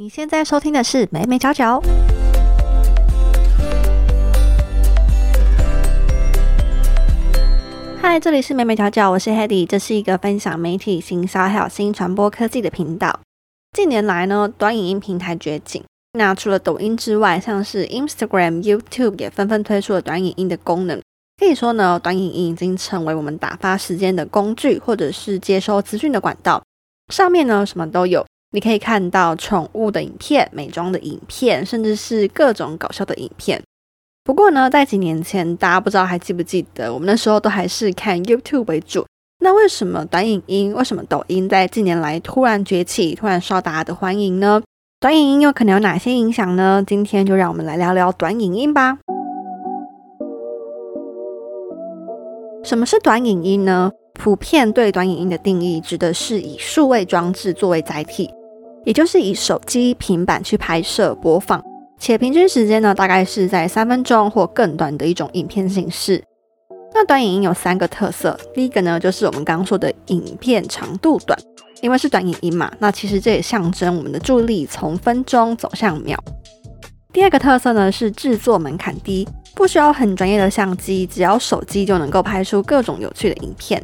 你现在收听的是美美角角。嗨，这里是美美角角，我是 Hedy，这是一个分享媒体、行销还有新传播科技的频道。近年来呢，短影音平台崛起，那除了抖音之外，像是 Instagram、YouTube 也纷纷推出了短影音的功能。可以说呢，短影音已经成为我们打发时间的工具，或者是接收资讯的管道。上面呢，什么都有。你可以看到宠物的影片、美妆的影片，甚至是各种搞笑的影片。不过呢，在几年前，大家不知道还记不记得，我们那时候都还是看 YouTube 为主。那为什么短影音、为什么抖音在近年来突然崛起、突然受到大家的欢迎呢？短影音又可能有哪些影响呢？今天就让我们来聊聊短影音吧。什么是短影音呢？普遍对短影音的定义，指的是以数位装置作为载体。也就是以手机、平板去拍摄、播放，且平均时间呢，大概是在三分钟或更短的一种影片形式。那短影音有三个特色，第一个呢，就是我们刚刚说的影片长度短，因为是短影音嘛，那其实这也象征我们的注意力从分钟走向秒。第二个特色呢，是制作门槛低，不需要很专业的相机，只要手机就能够拍出各种有趣的影片。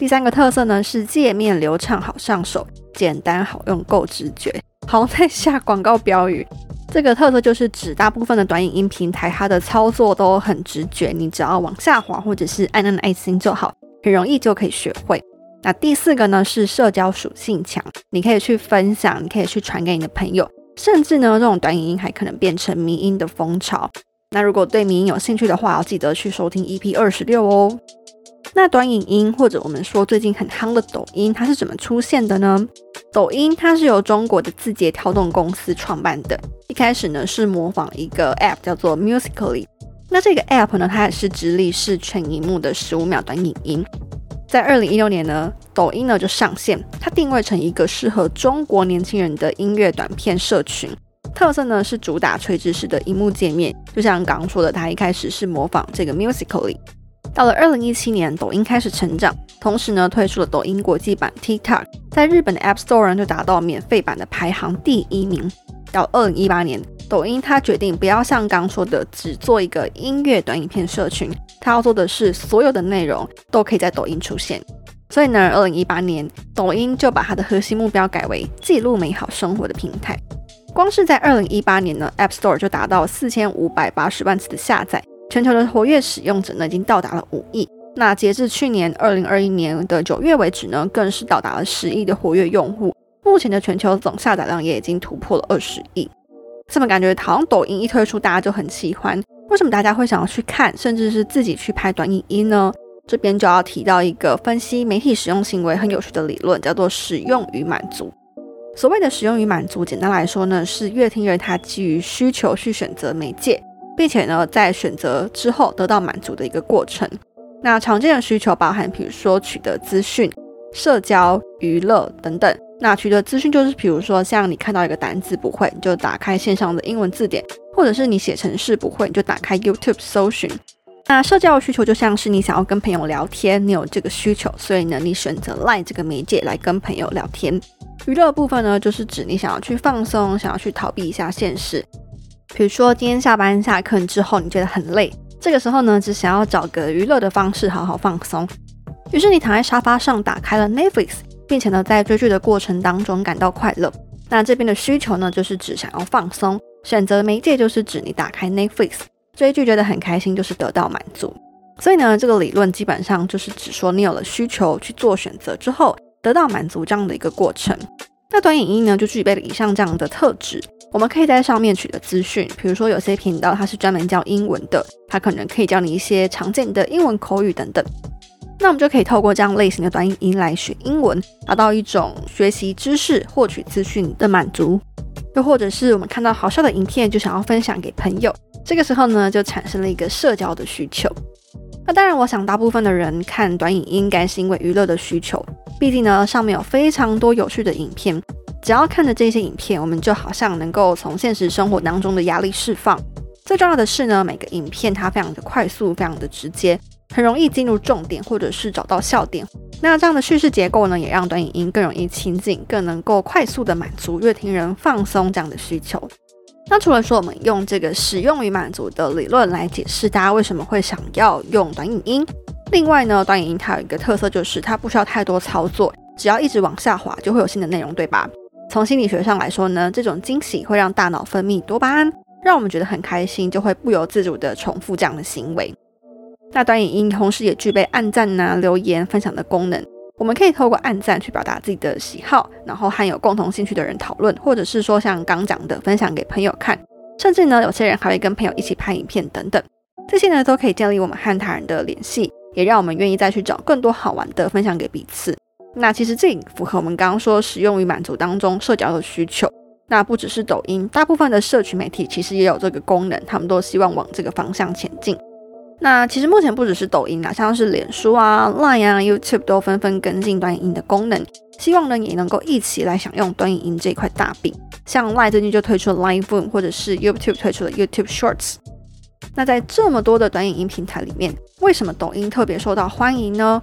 第三个特色呢，是界面流畅好上手。简单好用，够直觉。好，再下广告标语。这个特色就是指大部分的短影音平台，它的操作都很直觉，你只要往下滑或者是按按爱心就好，很容易就可以学会。那第四个呢是社交属性强，你可以去分享，你可以去传给你的朋友，甚至呢这种短影音还可能变成迷音的风潮。那如果对迷音有兴趣的话，要记得去收听 EP 二十六哦。那短影音或者我们说最近很夯的抖音，它是怎么出现的呢？抖音它是由中国的字节跳动公司创办的，一开始呢是模仿一个 App 叫做 Musically。那这个 App 呢，它也是直立式全荧幕的十五秒短影音。在二零一六年呢，抖音呢就上线，它定位成一个适合中国年轻人的音乐短片社群，特色呢是主打垂直式的荧幕界面，就像刚刚说的，它一开始是模仿这个 Musically。到了二零一七年，抖音开始成长，同时呢推出了抖音国际版 TikTok，在日本的 App Store 就达到免费版的排行第一名。到二零一八年，抖音它决定不要像刚说的只做一个音乐短影片社群，它要做的是所有的内容都可以在抖音出现。所以呢，二零一八年，抖音就把它的核心目标改为记录美好生活的平台。光是在二零一八年呢，App Store 就达到四千五百八十万次的下载。全球的活跃使用者呢，已经到达了五亿。那截至去年二零二一年的九月为止呢，更是到达了十亿的活跃用户。目前的全球总下载量也已经突破了二十亿。这么感觉好像抖音一推出，大家就很喜欢。为什么大家会想要去看，甚至是自己去拍短影音呢？这边就要提到一个分析媒体使用行为很有趣的理论，叫做使用与满足。所谓的使用与满足，简单来说呢，是乐听人他基于需求去选择媒介。并且呢，在选择之后得到满足的一个过程。那常见的需求包含，比如说取得资讯、社交、娱乐等等。那取得资讯就是，比如说像你看到一个单字不会，你就打开线上的英文字典；或者是你写程式不会，你就打开 YouTube 搜寻。那社交的需求就像是你想要跟朋友聊天，你有这个需求，所以呢，你选择 Line 这个媒介来跟朋友聊天。娱乐部分呢，就是指你想要去放松，想要去逃避一下现实。比如说，今天下班下课之后，你觉得很累，这个时候呢，只想要找个娱乐的方式好好放松。于是你躺在沙发上，打开了 Netflix，并且呢，在追剧的过程当中感到快乐。那这边的需求呢，就是指想要放松，选择媒介就是指你打开 Netflix 追剧觉得很开心，就是得到满足。所以呢，这个理论基本上就是指说，你有了需求去做选择之后，得到满足这样的一个过程。那短影音呢，就具备了以上这样的特质。我们可以在上面取得资讯，比如说有些频道它是专门教英文的，它可能可以教你一些常见的英文口语等等。那我们就可以透过这样类型的短影音来学英文，达到一种学习知识、获取资讯的满足。又或者是我们看到好笑的影片，就想要分享给朋友，这个时候呢，就产生了一个社交的需求。那当然，我想大部分的人看短影音，应该是因为娱乐的需求，毕竟呢，上面有非常多有趣的影片。只要看着这些影片，我们就好像能够从现实生活当中的压力释放。最重要的是呢，每个影片它非常的快速，非常的直接，很容易进入重点，或者是找到笑点，那这样的叙事结构呢，也让短影音更容易亲近，更能够快速的满足乐听人放松这样的需求。那除了说我们用这个使用与满足的理论来解释大家为什么会想要用短影音，另外呢，短影音它有一个特色就是它不需要太多操作，只要一直往下滑就会有新的内容，对吧？从心理学上来说呢，这种惊喜会让大脑分泌多巴胺，让我们觉得很开心，就会不由自主的重复这样的行为。那短影音同时也具备按赞呐、留言、分享的功能。我们可以透过按赞去表达自己的喜好，然后和有共同兴趣的人讨论，或者是说像刚讲的分享给朋友看，甚至呢有些人还会跟朋友一起拍影片等等。这些呢都可以建立我们和他人的联系，也让我们愿意再去找更多好玩的分享给彼此。那其实这符合我们刚刚说使用与满足当中社交的需求。那不只是抖音，大部分的社群媒体其实也有这个功能，他们都希望往这个方向前进。那其实目前不只是抖音啊，像是脸书啊、Line 啊、YouTube 都纷纷跟进短影音的功能，希望呢也能够一起来享用短影音这块大饼。像 Line 最近就推出了 Live Room，或者是 YouTube 推出了 YouTube Shorts。那在这么多的短影音平台里面，为什么抖音特别受到欢迎呢？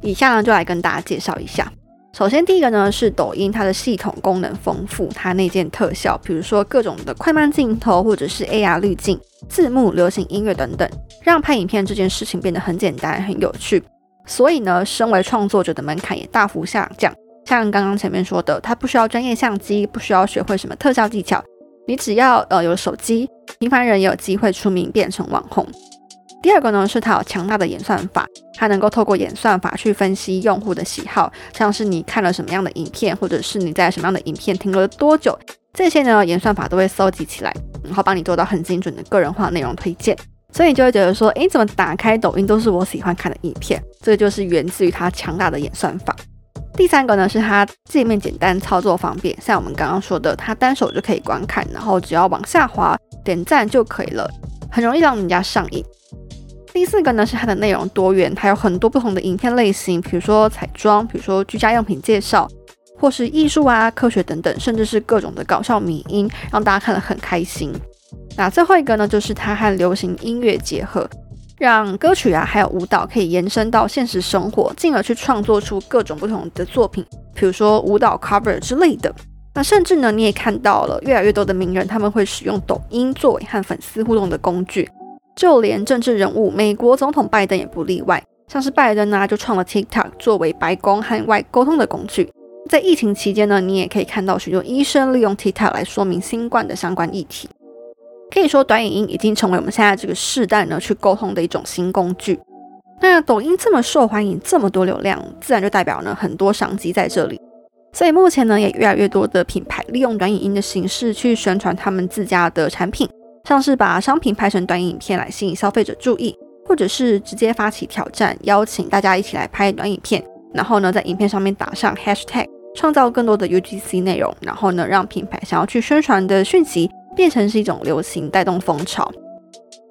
以下呢就来跟大家介绍一下。首先，第一个呢是抖音，它的系统功能丰富，它内建特效，比如说各种的快慢镜头，或者是 AR 滤镜、字幕、流行音乐等等，让拍影片这件事情变得很简单、很有趣。所以呢，身为创作者的门槛也大幅下降。像刚刚前面说的，它不需要专业相机，不需要学会什么特效技巧，你只要呃有手机，平凡人也有机会出名变成网红。第二个呢，是它有强大的演算法，它能够透过演算法去分析用户的喜好，像是你看了什么样的影片，或者是你在什么样的影片停留了多久，这些呢，演算法都会搜集起来，然后帮你做到很精准的个人化内容推荐。所以你就会觉得说，诶，怎么打开抖音都是我喜欢看的影片？这个就是源自于它强大的演算法。第三个呢，是它界面简单，操作方便，像我们刚刚说的，它单手就可以观看，然后只要往下滑点赞就可以了，很容易让人家上瘾。第四个呢是它的内容多元，它有很多不同的影片类型，比如说彩妆，比如说居家用品介绍，或是艺术啊、科学等等，甚至是各种的搞笑迷音，让大家看得很开心。那最后一个呢，就是它和流行音乐结合，让歌曲啊还有舞蹈可以延伸到现实生活，进而去创作出各种不同的作品，比如说舞蹈 cover 之类的。那甚至呢，你也看到了越来越多的名人，他们会使用抖音作为和粉丝互动的工具。就连政治人物，美国总统拜登也不例外。像是拜登呢，就创了 TikTok 作为白宫和外沟通的工具。在疫情期间呢，你也可以看到许多医生利用 TikTok 来说明新冠的相关议题。可以说，短影音已经成为我们现在这个世代呢去沟通的一种新工具。那抖音这么受欢迎，这么多流量，自然就代表呢很多商机在这里。所以目前呢，也越来越多的品牌利用短影音的形式去宣传他们自家的产品。像是把商品拍成短影片来吸引消费者注意，或者是直接发起挑战，邀请大家一起来拍短影片，然后呢，在影片上面打上 hashtag，创造更多的 UGC 内容，然后呢，让品牌想要去宣传的讯息变成是一种流行，带动风潮。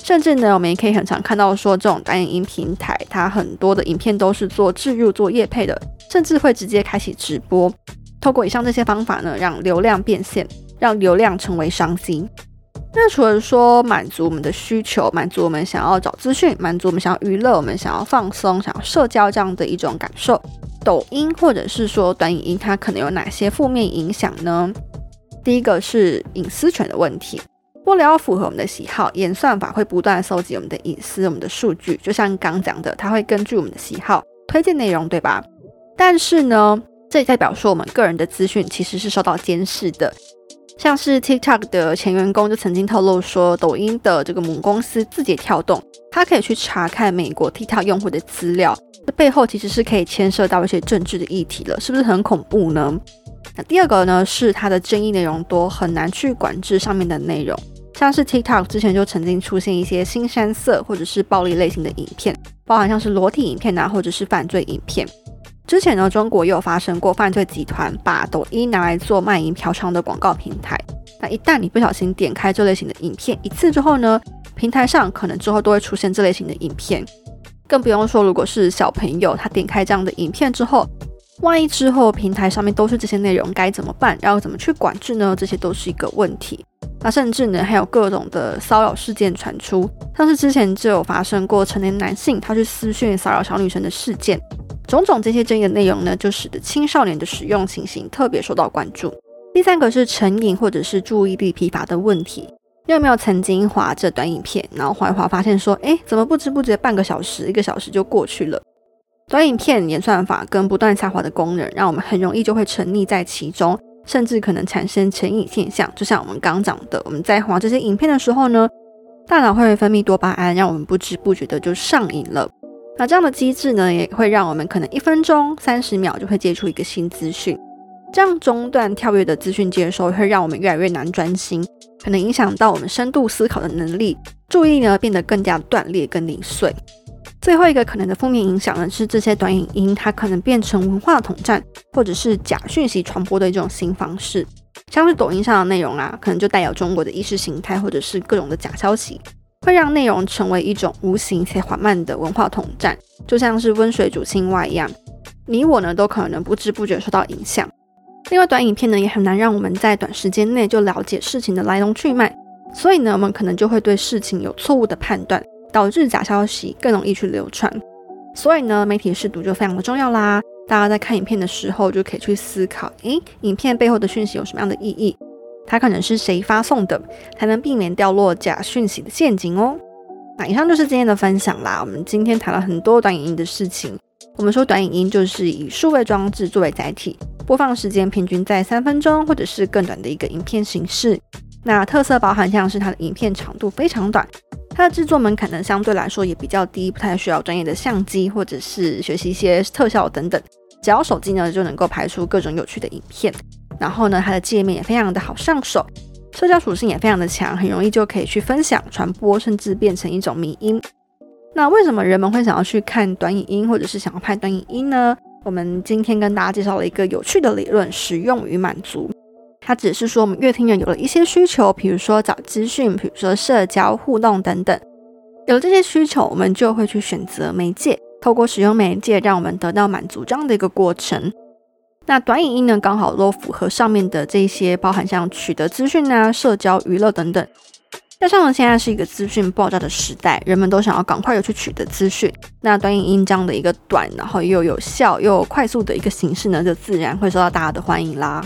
甚至呢，我们也可以很常看到说，这种短影音平台，它很多的影片都是做置入、做业配的，甚至会直接开启直播。透过以上这些方法呢，让流量变现，让流量成为商机。那除了说满足我们的需求，满足我们想要找资讯，满足我们想要娱乐，我们想要放松，想要社交这样的一种感受，抖音或者是说短影音，它可能有哪些负面影响呢？第一个是隐私权的问题，为了要符合我们的喜好，演算法会不断收集我们的隐私、我们的数据，就像刚讲的，它会根据我们的喜好推荐内容，对吧？但是呢，这也代表说我们个人的资讯其实是受到监视的。像是 TikTok 的前员工就曾经透露说，抖音的这个母公司字节跳动，它可以去查看美国 TikTok 用户的资料，这背后其实是可以牵涉到一些政治的议题了，是不是很恐怖呢？那第二个呢，是它的争议内容多，很难去管制上面的内容，像是 TikTok 之前就曾经出现一些新山色或者是暴力类型的影片，包含像是裸体影片啊，或者是犯罪影片。之前呢，中国也有发生过犯罪集团把抖音拿来做卖淫嫖娼的广告平台。那一旦你不小心点开这类型的影片一次之后呢，平台上可能之后都会出现这类型的影片。更不用说，如果是小朋友他点开这样的影片之后，万一之后平台上面都是这些内容，该怎么办？要怎么去管制呢？这些都是一个问题。那甚至呢，还有各种的骚扰事件传出，像是之前就有发生过成年男性他去私讯骚扰小女生的事件。种种这些争议的内容呢，就使得青少年的使用情形特别受到关注。第三个是成瘾或者是注意力疲乏的问题。你有没有曾经划这短影片，然后划一划发现说，哎，怎么不知不觉半个小时、一个小时就过去了？短影片演算法跟不断下滑的功能，让我们很容易就会沉溺在其中，甚至可能产生成瘾现象。就像我们刚讲的，我们在划这些影片的时候呢，大脑会分泌多巴胺，让我们不知不觉的就上瘾了。那这样的机制呢，也会让我们可能一分钟、三十秒就会接触一个新资讯。这样中断跳跃的资讯接收，会让我们越来越难专心，可能影响到我们深度思考的能力，注意呢变得更加断裂跟零碎。最后一个可能的负面影响呢，是这些短影音它可能变成文化统战，或者是假讯息传播的一种新方式。像是抖音上的内容啊，可能就带有中国的意识形态，或者是各种的假消息，会让内容成为一种无形且缓慢的文化统战，就像是温水煮青蛙一样，你我呢都可能不知不觉受到影响。另外，短影片呢也很难让我们在短时间内就了解事情的来龙去脉，所以呢，我们可能就会对事情有错误的判断。导致假消息更容易去流传，所以呢，媒体试读就非常的重要啦。大家在看影片的时候，就可以去思考，诶，影片背后的讯息有什么样的意义？它可能是谁发送的，才能避免掉落假讯息的陷阱哦。那以上就是今天的分享啦。我们今天谈了很多短影音的事情。我们说短影音就是以数位装置作为载体，播放时间平均在三分钟或者是更短的一个影片形式。那特色包含像是它的影片长度非常短。它的制作门槛呢，相对来说也比较低，不太需要专业的相机或者是学习一些特效等等，只要手机呢就能够拍出各种有趣的影片。然后呢，它的界面也非常的好上手，社交属性也非常的强，很容易就可以去分享、传播，甚至变成一种迷音。那为什么人们会想要去看短影音，或者是想要拍短影音呢？我们今天跟大家介绍了一个有趣的理论：使用与满足。它只是说，我们乐听人有了一些需求，比如说找资讯，比如说社交互动等等。有了这些需求，我们就会去选择媒介，透过使用媒介，让我们得到满足这样的一个过程。那短影音呢，刚好都符合上面的这些，包含像取得资讯啊、社交、娱乐等等。加上呢，现在是一个资讯爆炸的时代，人们都想要赶快的去取得资讯。那短影音这样的一个短，然后又有效又快速的一个形式呢，就自然会受到大家的欢迎啦。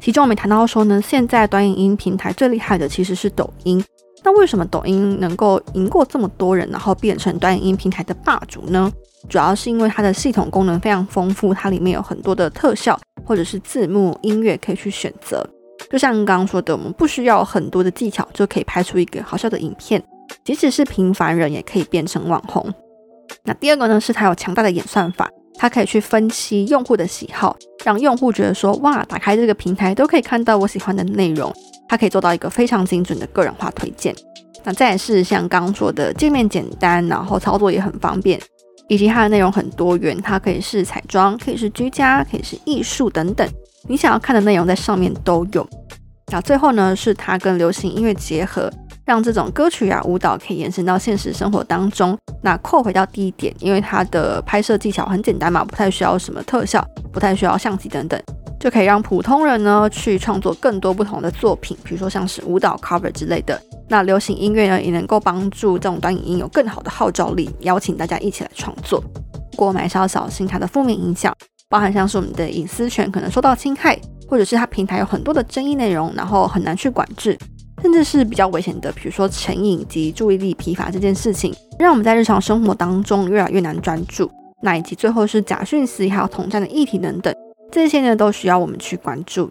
其中我们谈到说呢，现在短影音平台最厉害的其实是抖音。那为什么抖音能够赢过这么多人，然后变成短影音平台的霸主呢？主要是因为它的系统功能非常丰富，它里面有很多的特效或者是字幕、音乐可以去选择。就像刚刚说的，我们不需要很多的技巧就可以拍出一个好笑的影片，即使是平凡人也可以变成网红。那第二个呢，是它有强大的演算法。它可以去分析用户的喜好，让用户觉得说哇，打开这个平台都可以看到我喜欢的内容。它可以做到一个非常精准的个人化推荐。那再是像刚刚说的界面简单，然后操作也很方便，以及它的内容很多元。它可以是彩妆，可以是居家，可以是艺术等等，你想要看的内容在上面都有。那最后呢，是它跟流行音乐结合。让这种歌曲啊、舞蹈可以延伸到现实生活当中。那扣回到第一点，因为它的拍摄技巧很简单嘛，不太需要什么特效，不太需要相机等等，就可以让普通人呢去创作更多不同的作品，比如说像是舞蹈 cover 之类的。那流行音乐呢，也能够帮助这种短影音有更好的号召力，邀请大家一起来创作。不过，我们还是要小心它的负面影响，包含像是我们的隐私权可能受到侵害，或者是它平台有很多的争议内容，然后很难去管制。甚至是比较危险的，比如说成瘾及注意力疲乏这件事情，让我们在日常生活当中越来越难专注。那以及最后是假讯息还有统战的议题等等，这些呢都需要我们去关注。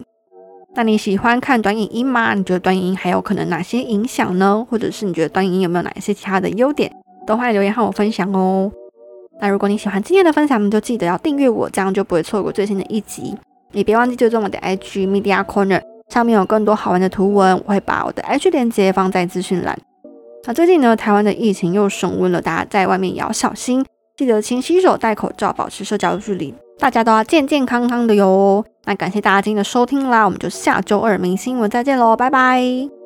那你喜欢看短影音吗？你觉得短影音还有可能哪些影响呢？或者是你觉得短影音有没有哪一些其他的优点？都欢迎留言和我分享哦。那如果你喜欢今天的分享，就记得要订阅我，这样就不会错过最新的一集。也别忘记追踪我的 IG Media Corner。上面有更多好玩的图文，我会把我的 IG 链接放在资讯栏。那最近呢，台湾的疫情又升温了，大家在外面也要小心，记得勤洗手、戴口罩、保持社交距离，大家都要健健康康的哟。那感谢大家今天的收听啦，我们就下周二明新闻再见喽，拜拜。